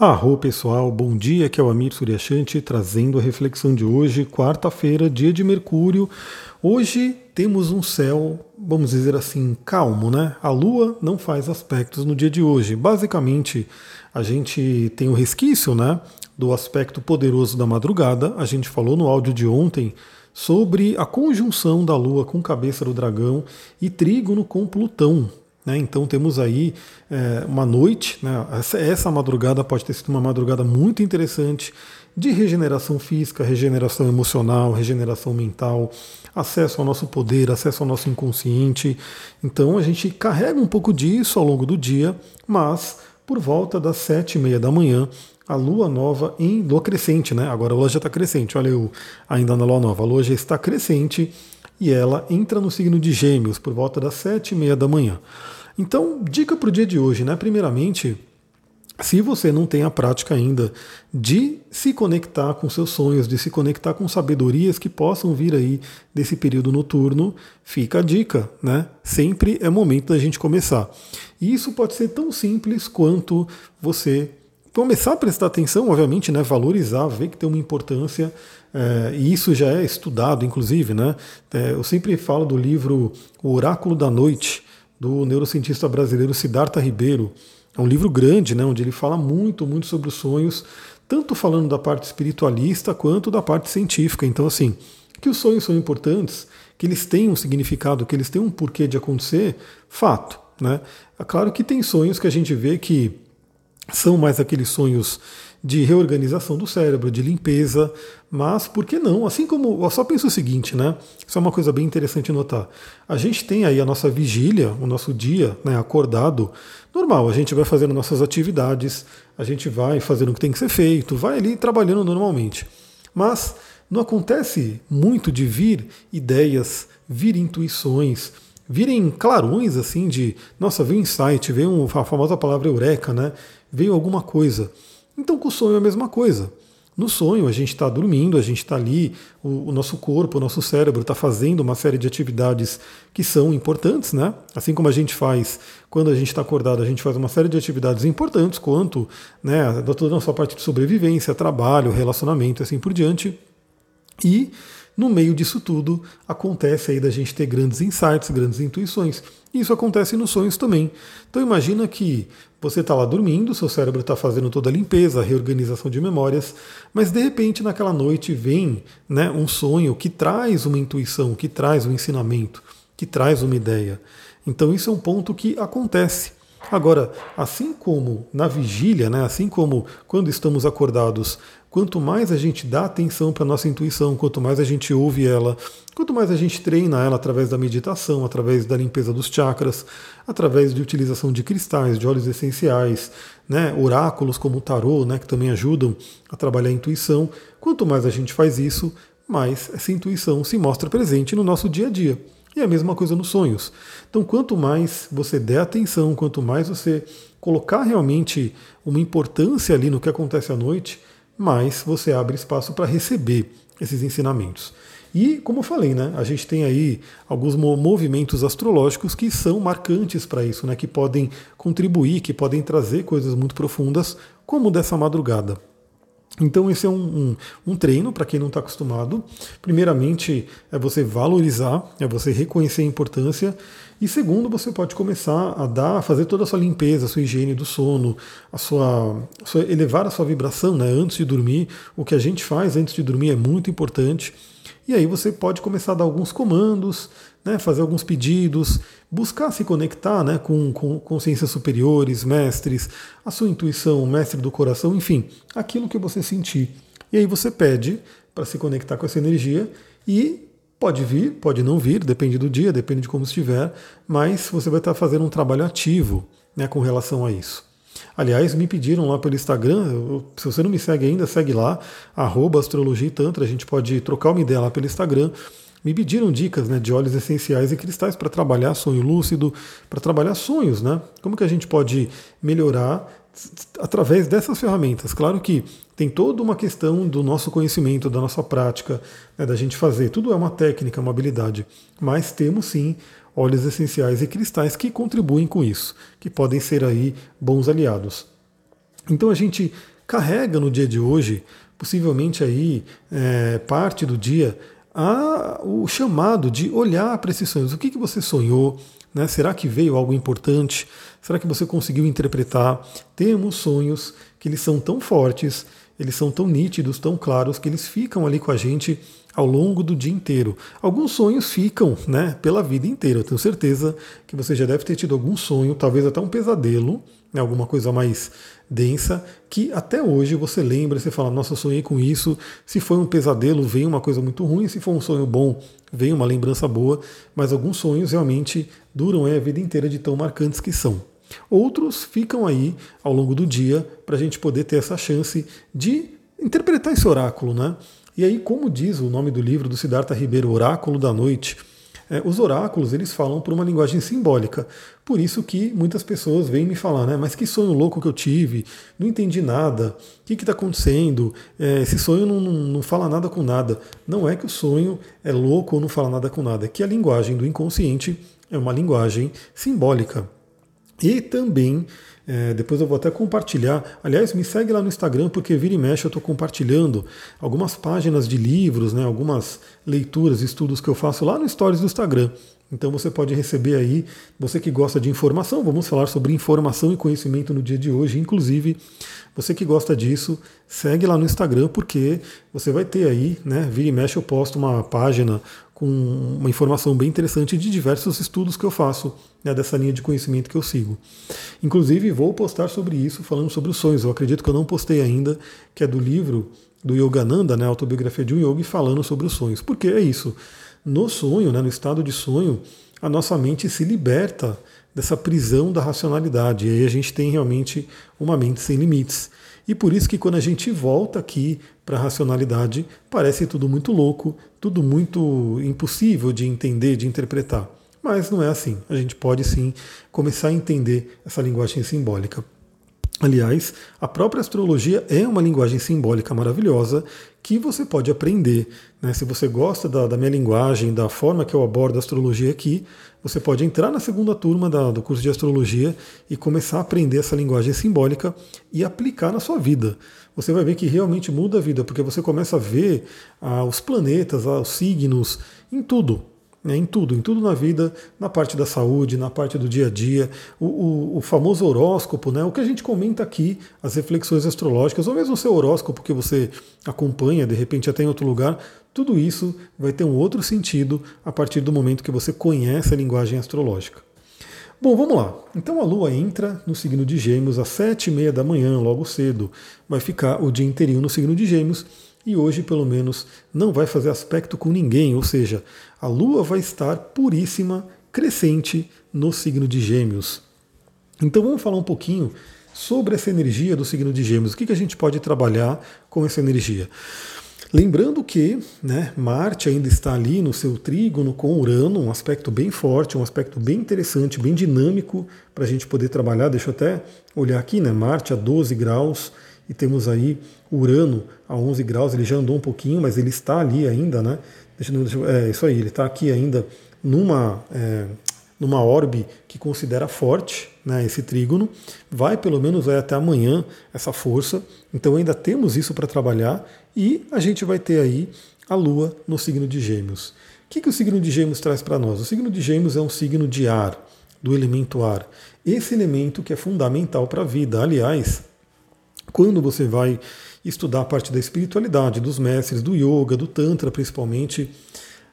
Arro pessoal, bom dia, que é o Amir Suryashanti trazendo a reflexão de hoje, quarta-feira, dia de Mercúrio. Hoje temos um céu, vamos dizer assim, calmo, né? A Lua não faz aspectos no dia de hoje. Basicamente, a gente tem o resquício, né, do aspecto poderoso da madrugada. A gente falou no áudio de ontem sobre a conjunção da Lua com cabeça do dragão e trígono com Plutão. Né? Então temos aí é, uma noite, né? essa, essa madrugada pode ter sido uma madrugada muito interessante de regeneração física, regeneração emocional, regeneração mental, acesso ao nosso poder, acesso ao nosso inconsciente. Então a gente carrega um pouco disso ao longo do dia, mas por volta das sete e meia da manhã, a lua nova em lua crescente, né? Agora a lua já está crescente, olha eu ainda na lua nova, a lua já está crescente e ela entra no signo de Gêmeos por volta das sete e meia da manhã. Então, dica para o dia de hoje, né? Primeiramente, se você não tem a prática ainda de se conectar com seus sonhos, de se conectar com sabedorias que possam vir aí desse período noturno, fica a dica, né? Sempre é momento da gente começar. E isso pode ser tão simples quanto você começar a prestar atenção, obviamente, né? Valorizar, ver que tem uma importância. É, e isso já é estudado, inclusive, né? É, eu sempre falo do livro O Oráculo da Noite, do neurocientista brasileiro Siddhartha Ribeiro. É um livro grande, né, onde ele fala muito, muito sobre os sonhos, tanto falando da parte espiritualista quanto da parte científica. Então, assim, que os sonhos são importantes, que eles têm um significado, que eles têm um porquê de acontecer, fato. Né? É claro que tem sonhos que a gente vê que são mais aqueles sonhos de reorganização do cérebro, de limpeza, mas por que não? Assim como, eu só penso o seguinte, né? Isso é uma coisa bem interessante notar. A gente tem aí a nossa vigília, o nosso dia, né, acordado, normal, a gente vai fazendo nossas atividades, a gente vai fazendo o que tem que ser feito, vai ali trabalhando normalmente. Mas não acontece muito de vir ideias, vir intuições, virem clarões assim de, nossa, veio um insight, veio a famosa palavra eureka, né? Veio alguma coisa. Então, com o sonho é a mesma coisa. No sonho, a gente está dormindo, a gente está ali, o, o, nosso corpo, o nosso cérebro está fazendo uma série de atividades que são importantes, né? Assim como a gente faz quando a gente está acordado, a gente faz uma série de atividades importantes, quanto né, toda a nossa parte de sobrevivência, trabalho, relacionamento, assim por diante. E no meio disso tudo, acontece aí da gente ter grandes insights, grandes intuições. E isso acontece nos sonhos também. Então imagina que você está lá dormindo, seu cérebro está fazendo toda a limpeza, a reorganização de memórias, mas de repente naquela noite vem né, um sonho que traz uma intuição, que traz um ensinamento, que traz uma ideia. Então isso é um ponto que acontece. Agora, assim como na vigília, né, assim como quando estamos acordados, quanto mais a gente dá atenção para a nossa intuição, quanto mais a gente ouve ela, quanto mais a gente treina ela através da meditação, através da limpeza dos chakras, através de utilização de cristais, de óleos essenciais, né, oráculos como o tarô, né, que também ajudam a trabalhar a intuição, quanto mais a gente faz isso, mais essa intuição se mostra presente no nosso dia a dia. E a mesma coisa nos sonhos. Então, quanto mais você der atenção, quanto mais você colocar realmente uma importância ali no que acontece à noite, mais você abre espaço para receber esses ensinamentos. E, como eu falei, né, a gente tem aí alguns movimentos astrológicos que são marcantes para isso, né, que podem contribuir, que podem trazer coisas muito profundas, como dessa madrugada. Então, esse é um, um, um treino para quem não está acostumado. Primeiramente, é você valorizar, é você reconhecer a importância. E segundo, você pode começar a dar, a fazer toda a sua limpeza, a sua higiene do sono, a sua, a sua elevar a sua vibração né, antes de dormir. O que a gente faz antes de dormir é muito importante. E aí você pode começar a dar alguns comandos, né, fazer alguns pedidos, buscar se conectar né, com, com consciências superiores, mestres, a sua intuição, mestre do coração, enfim, aquilo que você sentir. E aí você pede para se conectar com essa energia e pode vir, pode não vir, depende do dia, depende de como estiver, mas você vai estar fazendo um trabalho ativo né, com relação a isso. Aliás, me pediram lá pelo Instagram, se você não me segue ainda, segue lá, astrologia e tantra, a gente pode trocar uma ideia lá pelo Instagram. Me pediram dicas né, de óleos essenciais e cristais para trabalhar sonho lúcido, para trabalhar sonhos, né? Como que a gente pode melhorar através dessas ferramentas. Claro que tem toda uma questão do nosso conhecimento, da nossa prática, né, da gente fazer. Tudo é uma técnica, uma habilidade. Mas temos sim óleos essenciais e cristais que contribuem com isso, que podem ser aí bons aliados. Então a gente carrega no dia de hoje, possivelmente aí é, parte do dia, a, o chamado de olhar para esses sonhos. O que, que você sonhou? Né? Será que veio algo importante? Será que você conseguiu interpretar? Temos sonhos que eles são tão fortes, eles são tão nítidos, tão claros, que eles ficam ali com a gente ao longo do dia inteiro. Alguns sonhos ficam né, pela vida inteira. Eu tenho certeza que você já deve ter tido algum sonho, talvez até um pesadelo, né, alguma coisa mais densa, que até hoje você lembra, você fala, nossa, eu sonhei com isso. Se foi um pesadelo, vem uma coisa muito ruim. Se for um sonho bom, vem uma lembrança boa. Mas alguns sonhos realmente duram a vida inteira de tão marcantes que são. Outros ficam aí ao longo do dia para a gente poder ter essa chance de interpretar esse oráculo, né? E aí, como diz o nome do livro do Siddhartha Ribeiro, Oráculo da Noite, é, os oráculos eles falam por uma linguagem simbólica. Por isso que muitas pessoas vêm me falar, né? Mas que sonho louco que eu tive, não entendi nada, o que está acontecendo? É, esse sonho não, não, não fala nada com nada. Não é que o sonho é louco ou não fala nada com nada, é que a linguagem do inconsciente é uma linguagem simbólica. E também, é, depois eu vou até compartilhar. Aliás, me segue lá no Instagram, porque vira e mexe eu estou compartilhando algumas páginas de livros, né, algumas leituras, estudos que eu faço lá no Stories do Instagram. Então você pode receber aí, você que gosta de informação, vamos falar sobre informação e conhecimento no dia de hoje. Inclusive, você que gosta disso, segue lá no Instagram, porque você vai ter aí, né? Vira e mexe, eu posto uma página com uma informação bem interessante de diversos estudos que eu faço né, dessa linha de conhecimento que eu sigo. Inclusive, vou postar sobre isso, falando sobre os sonhos. Eu acredito que eu não postei ainda, que é do livro do Yogananda, né, Autobiografia de um Yogi, falando sobre os sonhos. Porque é isso. No sonho, né, no estado de sonho, a nossa mente se liberta dessa prisão da racionalidade. E aí a gente tem realmente uma mente sem limites. E por isso que quando a gente volta aqui para a racionalidade, parece tudo muito louco, tudo muito impossível de entender, de interpretar. Mas não é assim. A gente pode sim começar a entender essa linguagem simbólica. Aliás, a própria astrologia é uma linguagem simbólica maravilhosa que você pode aprender. Né? Se você gosta da, da, minha linguagem, da forma que eu abordo a astrologia aqui, você pode entrar na segunda turma da, do curso de astrologia e começar a aprender essa linguagem simbólica e aplicar na sua vida. Você vai ver que realmente muda a vida, porque você começa a ver ah, os planetas, ah, os signos, em tudo né, em tudo, em tudo na vida, na parte da saúde, na parte do dia a dia, o, o, o, famoso horóscopo, né, o que a gente comenta aqui, as reflexões astrológicas, ou mesmo o seu horóscopo que você acompanha, de repente até em outro lugar, tudo isso vai ter um outro sentido a partir do momento que você conhece a linguagem astrológica. Bom, vamos lá. Então a Lua entra no signo de Gêmeos às sete e meia da manhã, logo cedo. Vai ficar o dia inteirinho no signo de Gêmeos e hoje, pelo menos, não vai fazer aspecto com ninguém, ou seja, a Lua vai estar puríssima, crescente no signo de Gêmeos. Então vamos falar um pouquinho sobre essa energia do signo de Gêmeos. O que, que a gente pode trabalhar com essa energia? Lembrando que né, Marte ainda está ali no seu trígono com Urano, um aspecto bem forte, um aspecto bem interessante, bem dinâmico para a gente poder trabalhar. Deixa eu até olhar aqui, né? Marte a 12 graus e temos aí Urano a 11 graus, ele já andou um pouquinho, mas ele está ali ainda, né? Deixa, deixa, é isso aí, ele está aqui ainda numa, é, numa orbe que considera forte né, esse trígono, vai pelo menos até amanhã essa força, então ainda temos isso para trabalhar e a gente vai ter aí a Lua no signo de Gêmeos. O que, que o signo de Gêmeos traz para nós? O signo de Gêmeos é um signo de ar, do elemento ar. Esse elemento que é fundamental para a vida. Aliás, quando você vai estudar a parte da espiritualidade, dos mestres, do yoga, do tantra principalmente,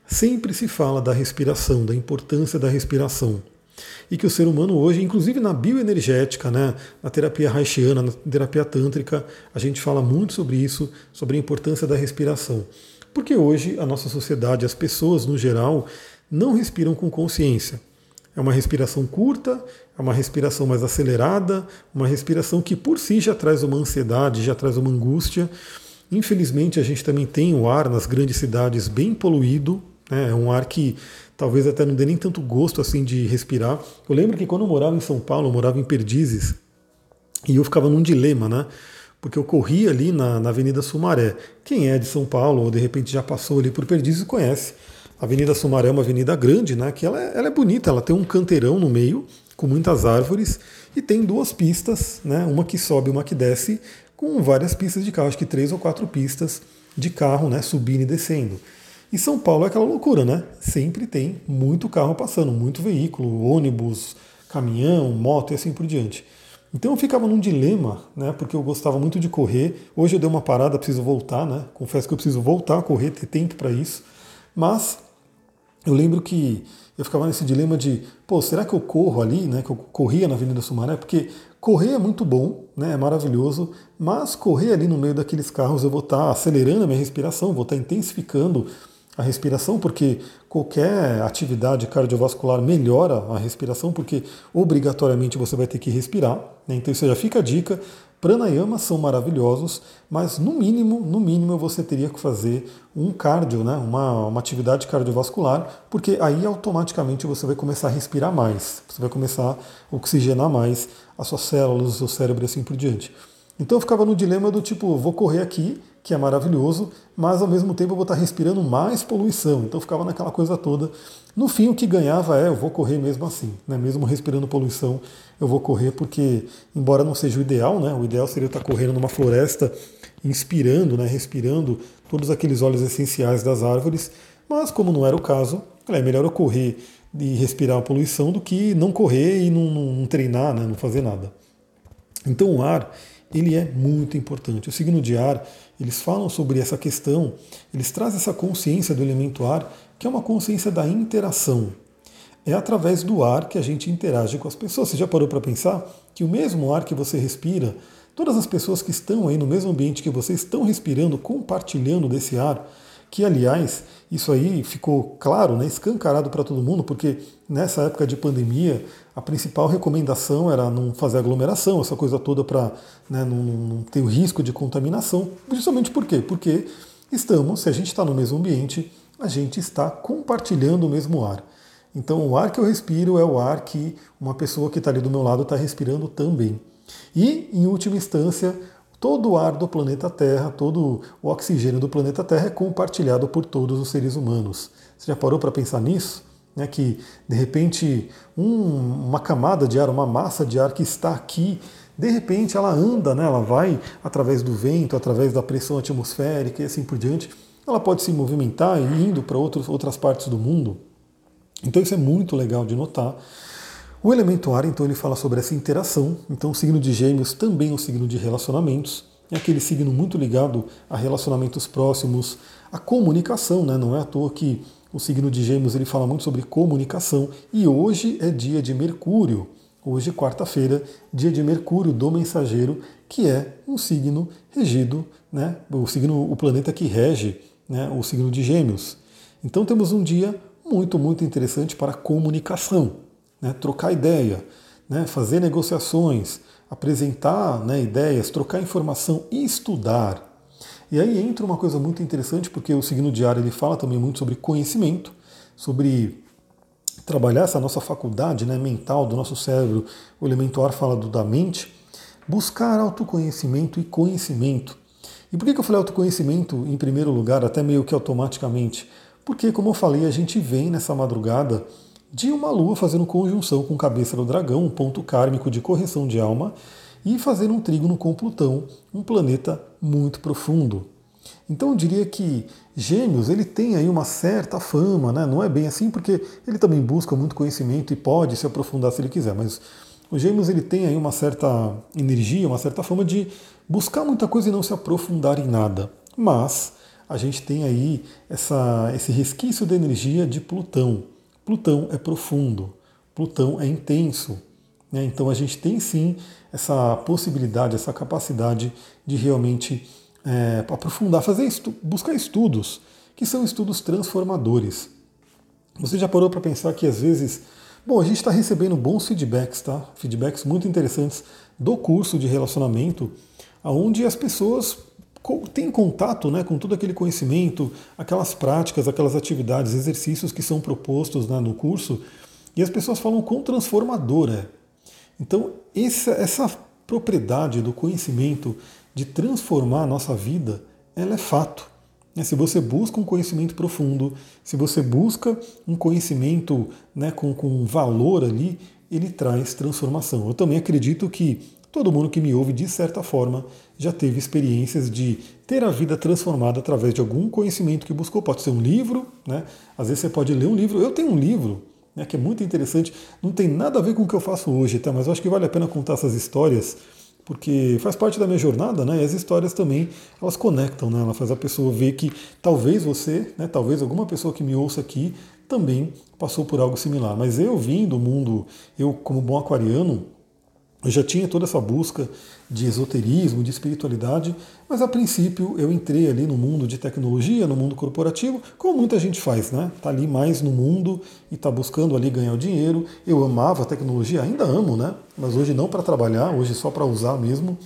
sempre se fala da respiração, da importância da respiração. É uma respiração curta, é uma respiração mais acelerada, uma respiração que por si já traz uma ansiedade, já traz uma angústia. Infelizmente, a gente também tem o ar nas grandes cidades bem poluído, né? é um ar que talvez até não dê nem tanto gosto assim de respirar. Eu lembro que quando eu morava em São Paulo, eu morava em Perdizes, e eu ficava num dilema, né? Porque eu corria ali na, na Avenida Sumaré. Quem é de São Paulo ou de repente já passou ali por Perdizes conhece. A Avenida Sumaré é uma avenida grande, né? Que ela é, ela é bonita, ela tem um canteirão no meio, com muitas árvores, e tem duas pistas, né, uma que sobe uma que desce, com várias pistas de carro, acho que três ou quatro pistas de carro, né, subindo e descendo. E São Paulo é aquela loucura, né? Sempre tem muito carro passando, muito veículo, ônibus, caminhão, moto e assim por diante. Então eu ficava num dilema, né? Porque eu gostava muito de correr. Hoje eu dei uma parada, preciso voltar, né? Confesso que eu preciso voltar a correr, ter tempo para isso. Mas eu lembro que eu ficava nesse dilema de, pô, será que eu corro ali, né? Que eu corria na Avenida Sumaré? Porque correr é muito bom, né? É maravilhoso, mas correr ali no meio daqueles carros eu vou estar tá acelerando a minha respiração, vou estar tá intensificando a respiração, porque qualquer atividade cardiovascular melhora a respiração, porque obrigatoriamente você vai ter que respirar. Né? Então isso já fica a dica. Pranayamas são maravilhosos, mas no mínimo, no mínimo você teria que fazer um cardio, né? uma, uma atividade cardiovascular, porque aí automaticamente você vai começar a respirar mais, você vai começar a oxigenar mais as suas células, o seu cérebro e assim por diante. Então eu ficava no dilema do tipo, vou correr aqui, que é maravilhoso, mas ao mesmo tempo eu vou estar respirando mais poluição. Então ficava naquela coisa toda. No fim, o que ganhava é eu vou correr mesmo assim, né? mesmo respirando poluição, eu vou correr porque, embora não seja o ideal, né? o ideal seria eu estar correndo numa floresta, inspirando, né? respirando todos aqueles óleos essenciais das árvores, mas como não era o caso, é melhor eu correr e respirar a poluição do que não correr e não, não, não treinar, né? não fazer nada. Então o ar ele é muito importante. O signo de ar, eles falam sobre essa questão, eles trazem essa consciência do elemento ar, que é uma consciência da interação. É através do ar que a gente interage com as pessoas. Você já parou para pensar que o mesmo ar que você respira, todas as pessoas que estão aí no mesmo ambiente que você estão respirando, compartilhando desse ar, que aliás, isso aí ficou claro, né, escancarado para todo mundo, porque nessa época de pandemia, a principal recomendação era não fazer aglomeração, essa coisa toda para né, não, não, ter o risco de contaminação. Justamente por quê? Porque estamos, se a gente está no mesmo ambiente, a gente está compartilhando o mesmo ar. Então o ar que eu respiro é o ar que uma pessoa que está ali do meu lado está respirando também. E, em última instância, todo o ar do planeta Terra, todo o oxigênio do planeta Terra é compartilhado por todos os seres humanos. Você já parou para pensar nisso? Né, que de repente um, uma camada de ar, uma massa de ar que está aqui, de repente ela anda, né, ela vai através do vento, através da pressão atmosférica e assim por diante, ela pode se movimentar indo para outras partes do mundo. Então isso é muito legal de notar. O elemento ar, então, ele fala sobre essa interação. Então, o signo de Gêmeos também é um signo de relacionamentos. É aquele signo muito ligado a relacionamentos próximos, a comunicação, né? Não é à toa que o signo de Gêmeos ele fala muito sobre comunicação. E hoje é dia de Mercúrio. Hoje, quarta-feira, dia de Mercúrio do Mensageiro, que é um signo regido, né? O signo, o planeta que rege, né? O signo de Gêmeos. Então temos um dia muito, muito interessante para comunicação né, trocar ideia, né, fazer negociações, apresentar né, ideias, trocar informação e estudar. E aí entra uma coisa muito interessante, porque o signo diário ele fala também muito sobre conhecimento, sobre trabalhar essa nossa faculdade né, mental do nosso cérebro. O elemento ar fala do da mente. Buscar autoconhecimento e conhecimento. E por que eu falei autoconhecimento em primeiro lugar, até meio que automaticamente? Porque, como eu falei, a gente vem nessa madrugada de uma lua fazendo conjunção com cabeça do dragão, um ponto kármico de correção de alma, e fazendo um trígono com Plutão, um planeta muito profundo. Então eu diria que Gêmeos ele tem aí uma certa fama, né? não é bem assim porque ele também busca muito conhecimento e pode se aprofundar se ele quiser, mas o Gêmeos ele tem aí uma certa energia, uma certa fama de buscar muita coisa e não se aprofundar em nada. Mas a gente tem aí essa, esse resquício de energia de Plutão. Plutão é profundo, Plutão é intenso. Né? Então a gente tem sim essa possibilidade, essa capacidade de realmente é, aprofundar, fazer estu buscar estudos, que são estudos transformadores. Você já parou para pensar que às vezes, bom, a gente está recebendo bons feedbacks, tá? Feedbacks muito interessantes do curso de relacionamento, onde as pessoas tem contato né, com todo aquele conhecimento, aquelas práticas, aquelas atividades, exercícios que são propostos né, no curso, e as pessoas falam quão transformador é. Então, essa, essa propriedade do conhecimento de transformar a nossa vida, ela é fato. Né, se você busca um conhecimento profundo, se você busca um conhecimento né, com, com valor ali, ele traz transformação. Eu também acredito que todo mundo que me ouve, de certa forma, já teve experiências de ter a vida transformada através de algum conhecimento que buscou. Pode ser um livro, né? às vezes você pode ler um livro. Eu tenho um livro né, que é muito interessante, não tem nada a ver com o que eu faço hoje, tá? mas eu acho que vale a pena contar essas histórias porque faz parte da minha jornada, né? E as histórias também elas conectam, né? Ela faz a pessoa ver que talvez você, né? Talvez alguma pessoa que me ouça aqui também passou por algo similar. Mas eu vim do mundo, eu como bom aquariano, eu já tinha toda essa busca de esoterismo, de espiritualidade, mas a princípio eu entrei ali no mundo de tecnologia, no mundo corporativo, como muita gente faz, né? Tá ali mais no mundo e tá buscando ali ganhar o dinheiro. Eu amava a tecnologia, ainda amo, né? Mas hoje não para trabalhar, hoje só para usar mesmo.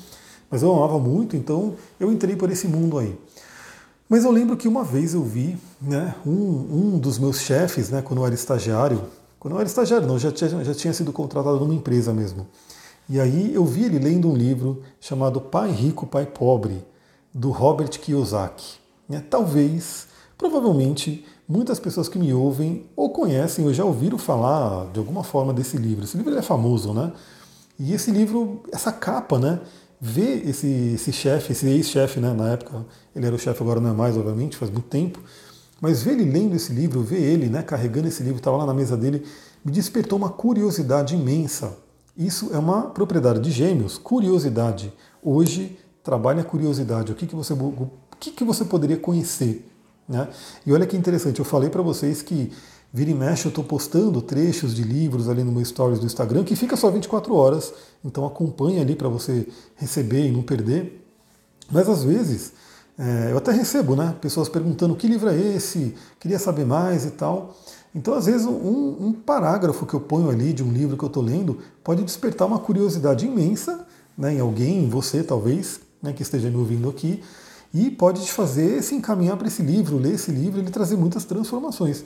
Mas eu amava muito, então eu entrei por esse mundo aí. Mas eu lembro que uma vez eu vi né, um, um dos meus chefes, né, quando eu era estagiário, quando eu era estagiário, não, já tinha, já tinha sido contratado numa empresa mesmo. E aí eu vi ele lendo um livro chamado Pai Rico, Pai Pobre, do Robert Kiyosaki. É, talvez, provavelmente, muitas pessoas que me ouvem ou conhecem ou já ouviram falar de alguma forma desse livro. Esse livro é famoso, né? E esse livro, essa capa, né? Ver esse, esse chefe, esse ex-chefe, né? Na época, ele era o chefe, agora não é mais, obviamente, faz muito tempo. Mas ver ele lendo esse livro, ver ele né, carregando esse livro, estava lá na mesa dele, me despertou uma curiosidade imensa isso é uma propriedade de gêmeos, curiosidade. Hoje, trabalha a curiosidade. O que, que, você, o que, que você poderia conhecer? Né? E olha que interessante, eu falei para vocês que vira e mexe eu estou postando trechos de livros ali no meu stories do Instagram, que fica só 24 horas, então acompanha ali para você receber e não perder. Mas às vezes, é, eu até recebo né, pessoas perguntando que livro é esse, queria saber mais e tal. Então, às vezes, um, um parágrafo que eu ponho ali de um livro que eu estou lendo pode despertar uma curiosidade imensa né, em alguém, em você talvez, né, que esteja me ouvindo aqui, e pode te fazer se encaminhar para esse livro, ler esse livro e ele trazer muitas transformações.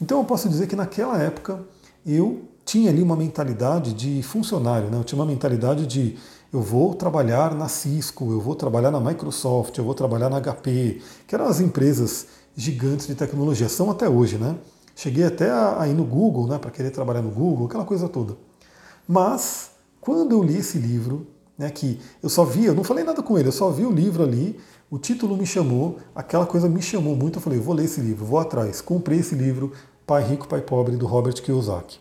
Então, eu posso dizer que naquela época eu tinha ali uma mentalidade de funcionário, né? eu tinha uma mentalidade de eu vou trabalhar na Cisco, eu vou trabalhar na Microsoft, eu vou trabalhar na HP, que eram as empresas gigantes de tecnologia, são até hoje, né? Cheguei até a, ir no Google, né, para querer trabalhar no Google, aquela coisa toda. Mas, quando eu li esse livro, né, que eu só vi, eu não falei nada com ele, eu só vi o livro ali, o título me chamou, aquela coisa me chamou muito, eu falei, vou ler esse livro, vou atrás. Comprei esse livro, Pai Rico, Pai Pobre, do Robert Kiyosaki.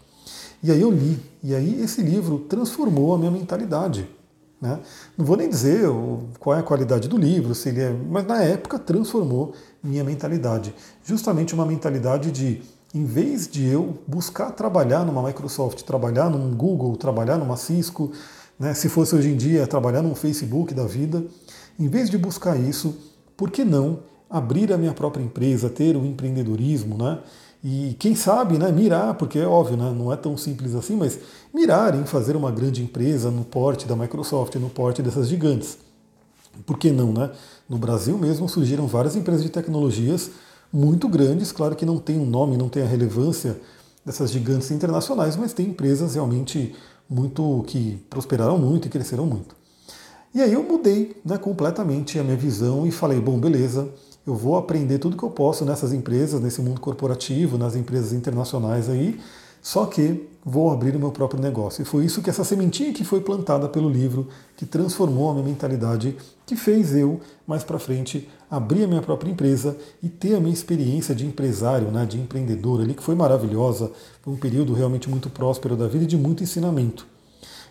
E aí eu li, e aí esse livro transformou a minha mentalidade. Né? Não vou nem dizer qual é a qualidade do livro, se ele é, mas na época transformou minha mentalidade. Justamente uma mentalidade de em vez de eu buscar trabalhar numa Microsoft, trabalhar num Google, trabalhar numa Cisco, né, se fosse hoje em dia trabalhar num Facebook da vida, em vez de buscar isso, por que não abrir a minha própria empresa, ter o empreendedorismo, né? E quem sabe, né, mirar, porque é óbvio, né, não é tão simples assim, mas mirar em fazer uma grande empresa no porte da Microsoft, no porte dessas gigantes. Por que não, né? No Brasil mesmo surgiram várias empresas de tecnologias muito grandes, claro que não tem um nome, não tem a relevância dessas gigantes internacionais, mas tem empresas realmente muito que prosperaram muito e cresceram muito. E aí eu mudei né, completamente a minha visão e falei, bom, beleza, eu vou aprender tudo que eu posso nessas empresas, nesse mundo corporativo, nas empresas internacionais aí, só que vou abrir o meu próprio negócio. E foi isso que essa sementinha que foi plantada pelo livro, que transformou a minha mentalidade, que fez eu, mais para frente, abrir a minha própria empresa e ter a minha experiência de empresário, né, de empreendedor ali, que foi maravilhosa, foi um período realmente muito próspero da vida e de muito ensinamento.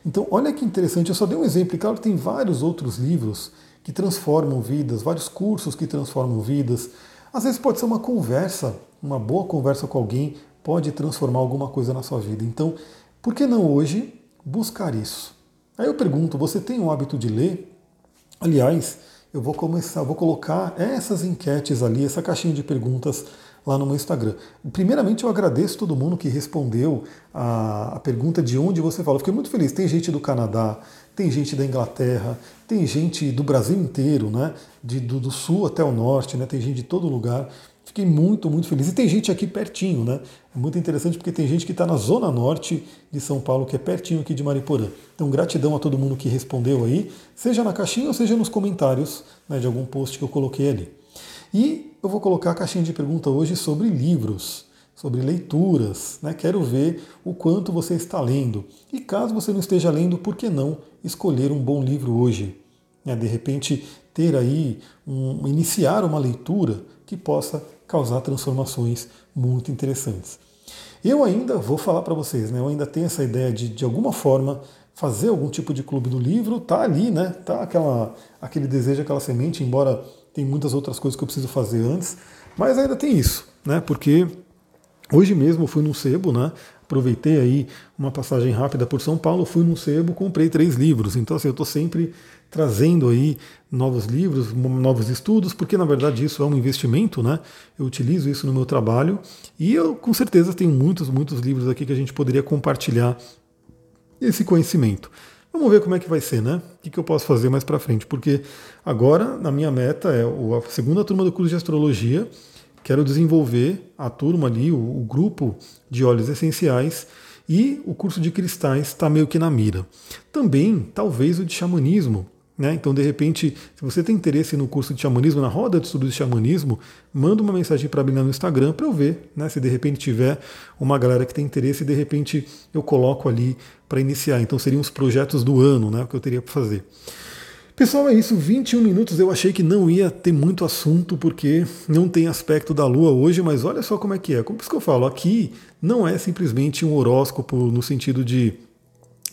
Então, olha que interessante, eu só dei um exemplo, e claro tem vários outros livros que transformam vidas, vários cursos que transformam vidas. Às vezes pode ser uma conversa, uma boa conversa com alguém, pode transformar alguma coisa na sua vida. Então, por que não hoje buscar isso? Aí eu pergunto, você tem o hábito de ler? Aliás, eu vou começar, vou colocar essas enquetes ali, essa caixinha de perguntas lá no meu Instagram. Primeiramente, eu agradeço todo mundo que respondeu a, a pergunta de onde você fala. fiquei muito feliz. Tem gente do Canadá, tem gente da Inglaterra, tem gente do Brasil inteiro, né? De, do, do sul até o norte, né? Tem gente de todo lugar. Fiquei muito, muito feliz. E tem gente aqui pertinho, né? É muito interessante porque tem gente que está na zona norte de São Paulo, que é pertinho aqui de Mariporã. Então, gratidão a todo mundo que respondeu aí, seja na caixinha ou seja nos comentários né, de algum post que eu coloquei ali. E eu vou colocar a caixinha de pergunta hoje sobre livros. sobre leituras. Né? Quero ver o quanto você está lendo. E caso você não esteja lendo, por que não escolher um bom livro hoje? Né? De repente, ter aí, um, iniciar uma leitura que possa causar transformações muito interessantes. Eu ainda vou falar para vocês, né? Eu ainda tenho essa ideia de, de alguma forma, fazer algum tipo de clube do livro. Tá ali, né? Tá aquela, aquele desejo, aquela semente, embora tem muitas outras coisas que eu preciso fazer antes, mas ainda tem isso, né? Porque hoje mesmo eu fui num sebo, né? Aproveitei aí uma passagem rápida por São Paulo, fui num sebo, comprei três livros. Então, assim, eu estou sempre trazendo aí novos livros, novos estudos, porque na verdade isso é um investimento, né? Eu utilizo isso no meu trabalho e eu com certeza tenho muitos, muitos livros aqui que a gente poderia compartilhar esse conhecimento. Vamos ver como é que vai ser, né? O que eu posso fazer mais para frente, porque agora na minha meta é a segunda turma do curso de astrologia. Quero desenvolver a turma ali, o, o grupo de óleos essenciais e o curso de cristais está meio que na mira. Também, talvez, o de xamanismo, né? Então, de repente, se você tem interesse no curso de xamanismo, na roda de estudos de xamanismo, manda uma mensagem para mim lá no Instagram para eu ver, né? se de repente tiver uma galera que tem interesse, de repente eu coloco ali para iniciar. Então, seriam os projetos do ano né? que eu teria para fazer. Pessoal, é isso. 21 minutos. Eu achei que não ia ter muito assunto porque não tem aspecto da Lua hoje, mas olha só como é que é. Como é que eu falo, aqui não é simplesmente um horóscopo no sentido de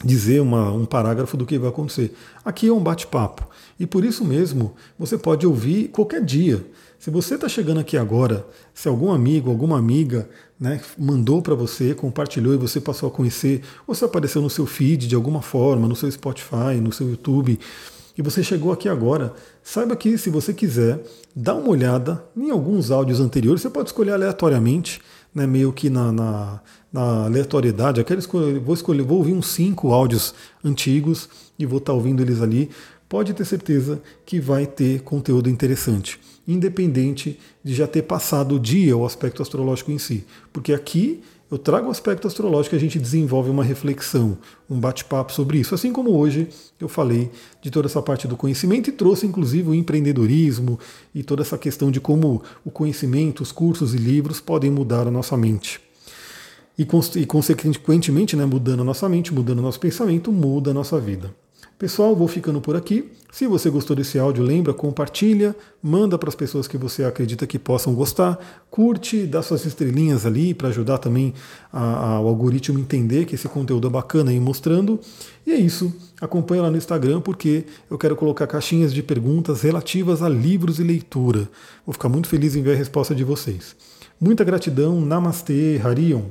dizer uma, um parágrafo do que vai acontecer. Aqui é um bate-papo. E por isso mesmo, você pode ouvir qualquer dia. Se você está chegando aqui agora, se algum amigo, alguma amiga né, mandou para você, compartilhou e você passou a conhecer, ou se apareceu no seu feed de alguma forma, no seu Spotify, no seu YouTube, e você chegou aqui agora, saiba que se você quiser, dá uma olhada em alguns áudios anteriores, você pode escolher aleatoriamente, né, meio que na, na na aleatoriedade, aquela escolha, vou escolher, vou ouvir uns cinco áudios antigos e vou estar tá ouvindo eles ali, pode ter certeza que vai ter conteúdo interessante, independente de já ter passado o dia o aspecto astrológico em si, porque aqui eu trago o aspecto astrológico e a gente desenvolve uma reflexão, um bate-papo sobre isso. Assim como hoje eu falei de toda essa parte do conhecimento e trouxe inclusive o empreendedorismo e toda essa questão de como o conhecimento, os cursos e livros podem mudar a nossa mente e, consequentemente, né, mudando a nossa mente, mudando o nosso pensamento, muda a nossa vida. Pessoal, vou ficando por aqui. Se você gostou desse áudio, lembra, compartilha, manda para as pessoas que você acredita que possam gostar, curte, dá suas estrelinhas ali para ajudar também a, a, o algoritmo entender que esse conteúdo é bacana e mostrando. E é isso. Acompanha lá no Instagram porque eu quero colocar caixinhas de perguntas relativas a livros e leitura. Vou ficar muito feliz em ver a resposta de vocês. Muita gratidão. Namastê, Harion.